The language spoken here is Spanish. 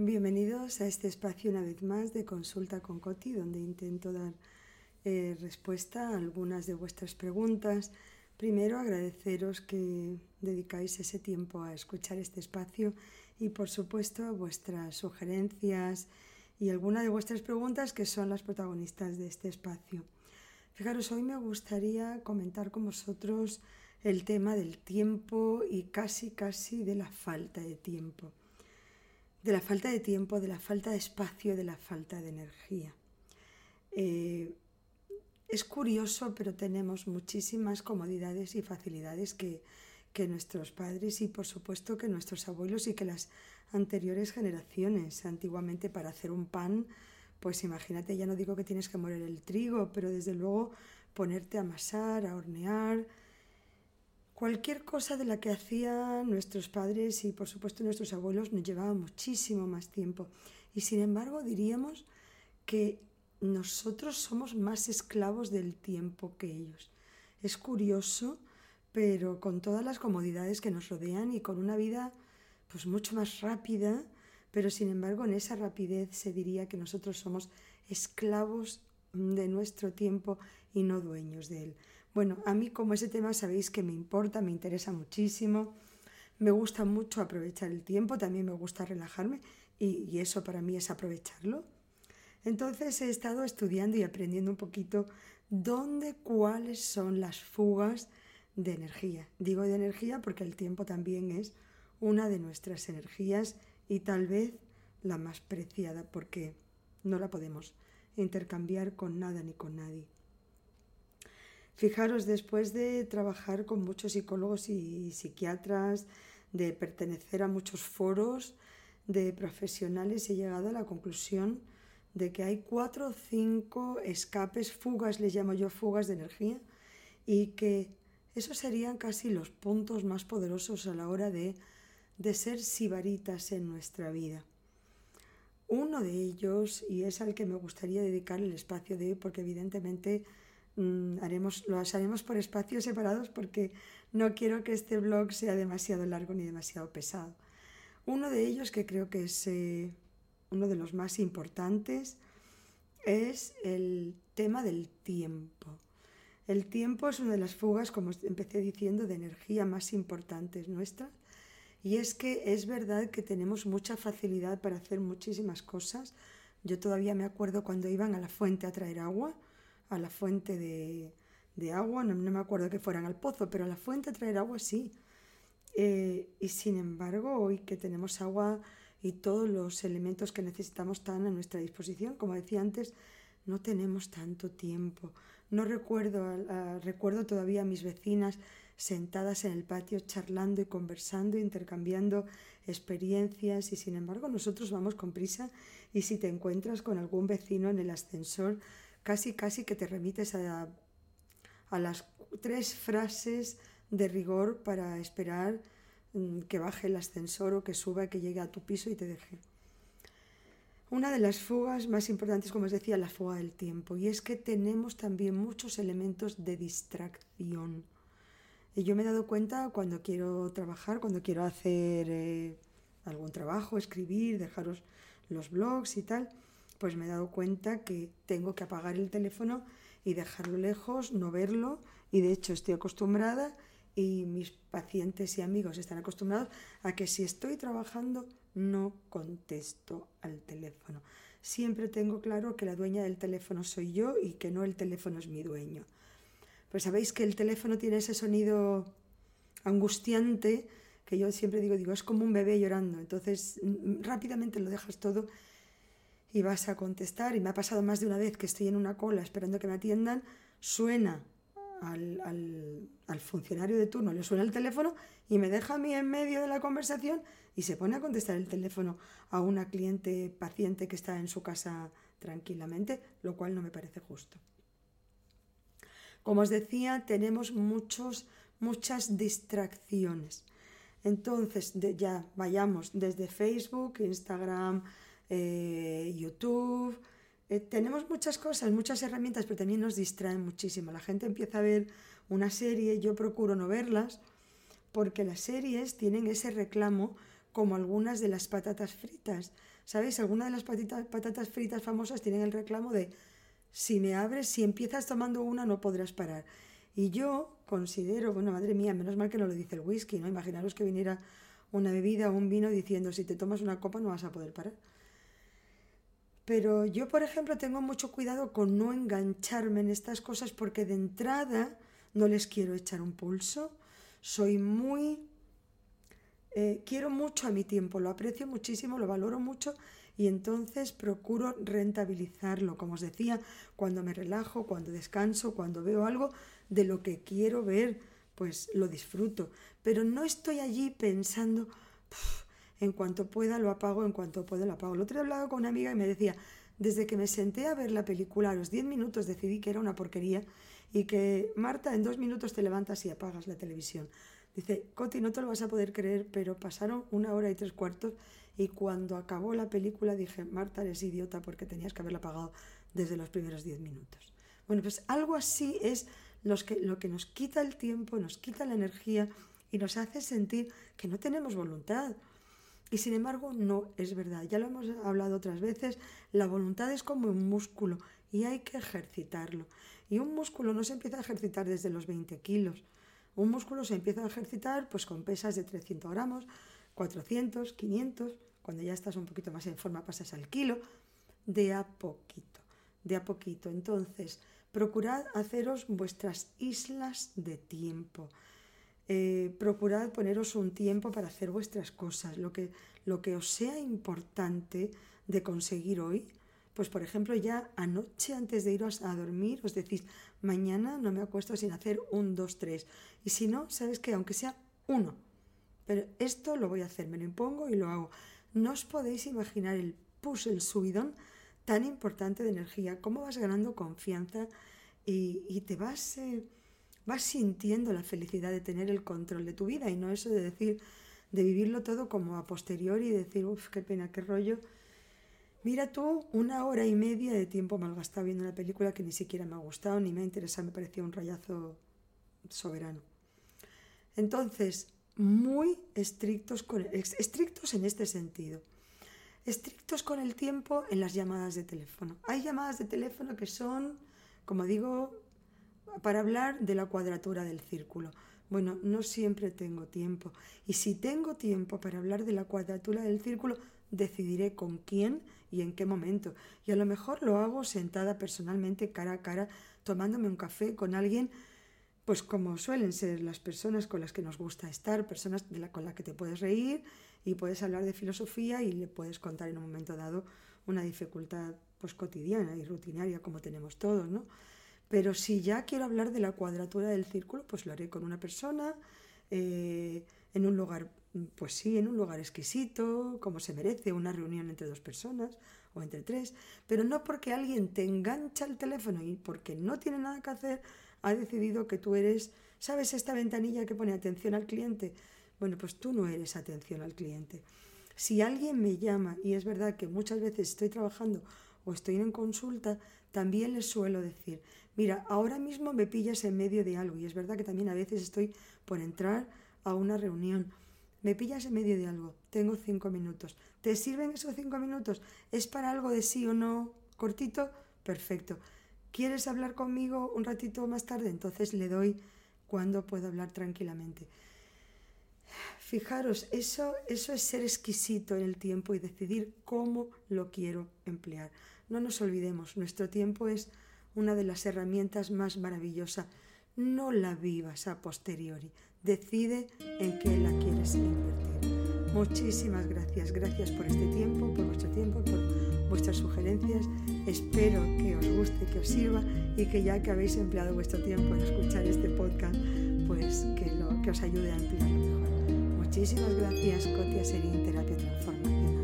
Bienvenidos a este espacio una vez más de consulta con Coti, donde intento dar eh, respuesta a algunas de vuestras preguntas. Primero agradeceros que dedicáis ese tiempo a escuchar este espacio y por supuesto vuestras sugerencias y algunas de vuestras preguntas que son las protagonistas de este espacio. Fijaros, hoy me gustaría comentar con vosotros el tema del tiempo y casi casi de la falta de tiempo de la falta de tiempo, de la falta de espacio, de la falta de energía. Eh, es curioso, pero tenemos muchísimas comodidades y facilidades que, que nuestros padres y por supuesto que nuestros abuelos y que las anteriores generaciones. Antiguamente para hacer un pan, pues imagínate, ya no digo que tienes que moler el trigo, pero desde luego ponerte a amasar, a hornear, Cualquier cosa de la que hacían nuestros padres y por supuesto nuestros abuelos nos llevaba muchísimo más tiempo. Y sin embargo diríamos que nosotros somos más esclavos del tiempo que ellos. Es curioso, pero con todas las comodidades que nos rodean y con una vida pues mucho más rápida, pero sin embargo en esa rapidez se diría que nosotros somos esclavos de nuestro tiempo y no dueños de él. Bueno, a mí como ese tema sabéis que me importa, me interesa muchísimo, me gusta mucho aprovechar el tiempo, también me gusta relajarme y, eso para mí es aprovecharlo. Entonces he estado estudiando y aprendiendo un poquito dónde, cuáles son las fugas de energía. Digo de energía porque el tiempo también es una de nuestras energías y tal vez la más preciada porque no la podemos intercambiar con nada ni con nadie. Fijaros, después de trabajar con muchos psicólogos y psiquiatras, de pertenecer a muchos foros de profesionales, he llegado a la conclusión de que hay cuatro o cinco escapes, fugas, les llamo yo fugas de energía, y que esos serían casi los puntos más poderosos a la hora de, de ser sibaritas en nuestra vida. Uno de ellos, y es al que me gustaría dedicar el espacio de hoy, porque evidentemente Mm, haremos, lo haremos por espacios separados porque no quiero que este blog sea demasiado largo ni demasiado pesado. Uno de ellos, que creo que es eh, uno de los más importantes, es el tema del tiempo. El tiempo es una de las fugas, como empecé diciendo, de energía más importantes nuestras. Y es que es verdad que tenemos mucha facilidad para hacer muchísimas cosas. Yo todavía me acuerdo cuando iban a la fuente a traer agua, a la fuente de, agua, no, me acuerdo que fueran al pozo, pero a la fuente a traer agua sí. Eh, y sin embargo, hoy que tenemos agua y todos los elementos que necesitamos están a nuestra disposición, como decía antes, no tenemos tanto tiempo. No recuerdo, recuerdo todavía a mis vecinas sentadas en el patio charlando y conversando, intercambiando experiencias y sin embargo nosotros vamos con prisa y si te encuentras con algún vecino en el ascensor casi, casi que te remites a, a las tres frases de rigor para esperar mm, que baje el ascensor o que suba que llegue a tu piso y te deje. Una de las fugas más importantes, como os decía, la fuga del tiempo. Y es que tenemos también muchos elementos de distracción. Yo me he dado cuenta cuando quiero trabajar, cuando quiero hacer eh, algún trabajo, escribir, dejaros los blogs y tal, pues me he dado cuenta que tengo que apagar el teléfono y dejarlo lejos, no verlo, y de hecho estoy acostumbrada y mis pacientes y amigos están acostumbrados a que si estoy trabajando no contesto al teléfono. Siempre tengo claro que la dueña del teléfono soy yo y que no el teléfono es mi dueño. Pues sabéis que el teléfono tiene ese sonido angustiante que yo siempre digo, digo, es como un bebé llorando. Entonces rápidamente lo dejas todo y vas a contestar, y me ha pasado más de una vez que estoy en una cola esperando que me atiendan, suena al, al, funcionario de turno, le suena el teléfono y me deja a mí en medio de la conversación y se pone a contestar el teléfono a una cliente paciente que está en su casa tranquilamente, lo cual no me parece justo. Como os decía, tenemos muchos, muchas distracciones. Entonces, ya vayamos desde Facebook, Instagram, eh, YouTube. Eh, tenemos muchas cosas, muchas herramientas, pero también nos distraen muchísimo. La gente empieza a ver una serie, yo procuro no verlas, porque las series tienen ese reclamo como algunas de las patatas fritas. ¿Sabéis? Algunas de las patatas fritas famosas tienen el reclamo de si me abres, si empiezas tomando una no podrás parar. Y yo considero, bueno, madre mía, menos mal que no lo dice el whisky, ¿no? Imaginaros que viniera una bebida o un vino diciendo si te tomas una copa no vas a poder parar. Pero yo, por ejemplo, tengo mucho cuidado con no engancharme en estas cosas porque de entrada no les quiero echar un pulso. Soy muy... Eh, quiero mucho a mi tiempo, lo aprecio muchísimo, lo valoro mucho y entonces procuro rentabilizarlo. Como os decía, cuando me relajo, cuando descanso, cuando veo algo de lo que quiero ver, pues lo disfruto. Pero no estoy allí pensando en cuanto pueda lo apago, en cuanto pueda lo apago. El otro día he hablado con una amiga y me decía, desde que me senté a ver la película, a los 10 minutos decidí que era una porquería y que, Marta, en dos minutos te levantas y apagas la televisión. Dice, Coti, no te lo vas a poder creer, pero pasaron una hora y tres cuartos y cuando acabó la película dije, Marta, eres idiota porque tenías que haberla apagado desde los primeros 10 minutos. Bueno, pues algo así es los que, lo que nos quita el tiempo, nos quita la energía y nos hace sentir que no tenemos voluntad. Y sin embargo, no es verdad. Ya lo hemos hablado otras veces, la voluntad es como un músculo y hay que ejercitarlo. Y un músculo no se empieza a ejercitar desde los 20 kilos. Un músculo se empieza a ejercitar pues con pesas de 300 gramos, 400, 500. Cuando ya estás un poquito más en forma pasas al kilo. De a poquito, de a poquito. Entonces, procurad haceros vuestras islas de tiempo. Eh, procurad poneros un tiempo para hacer vuestras cosas, lo que, lo que os sea importante de conseguir hoy. Pues por ejemplo, ya anoche antes de iros a dormir os decís, mañana no me acuesto sin hacer un, dos, tres. Y si no, sabes que aunque sea uno, pero esto lo voy a hacer, me lo impongo y lo hago. No os podéis imaginar el push, el subidón tan importante de energía, cómo vas ganando confianza y, te vas... Eh, vas sintiendo la felicidad de tener el control de tu vida y no eso de decir, de vivirlo todo como a posteriori y decir, uff, qué pena, qué rollo. Mira tú una hora y media de tiempo malgastado viendo una película que ni siquiera me ha gustado ni me ha interesado, me parecía un rayazo soberano. Entonces, muy estrictos, con, estrictos en este sentido. Estrictos con el tiempo en las llamadas de teléfono. Hay llamadas de teléfono que son, como digo, para hablar de la cuadratura del círculo. Bueno, no siempre tengo tiempo. Y si tengo tiempo para hablar de la cuadratura del círculo, decidiré con quién y en qué momento. Y a lo mejor lo hago sentada personalmente, cara a cara, tomándome un café con alguien, pues como suelen ser las personas con las que nos gusta estar, personas con las que te puedes reír y puedes hablar de filosofía y le puedes contar en un momento dado una dificultad pues cotidiana y rutinaria como tenemos todos, ¿no? Pero si ya quiero hablar de la cuadratura del círculo, pues lo haré con una persona, eh, en un lugar, pues sí, en un lugar exquisito, como se merece, una reunión entre dos personas o entre tres, pero no porque alguien te engancha el teléfono y porque no tiene nada que hacer, ha decidido que tú eres, ¿sabes esta ventanilla que pone atención al cliente? Bueno, pues tú no eres atención al cliente. Si alguien me llama, y es verdad que muchas veces estoy trabajando o estoy en consulta, también les suelo decir, mira, ahora mismo me pillas en medio de algo y es verdad que también a veces estoy por entrar a una reunión. Me pillas en medio de algo, tengo cinco minutos. ¿Te sirven esos cinco minutos? ¿Es para algo de sí o no cortito? Perfecto. ¿Quieres hablar conmigo un ratito más tarde? Entonces le doy cuando puedo hablar tranquilamente. Fijaros, eso, eso es ser exquisito en el tiempo y decidir cómo lo quiero emplear. No nos olvidemos, nuestro tiempo es una de las herramientas más maravillosas. No la vivas a posteriori, decide en qué la quieres invertir. Muchísimas gracias, gracias por este tiempo, por vuestro tiempo, por vuestras sugerencias. Espero que os guste, que os sirva y que ya que habéis empleado vuestro tiempo en escuchar este podcast, pues que, lo, que os ayude a emplearlo mejor. Muchísimas gracias, Cotia Serín, Terapia Transformacional.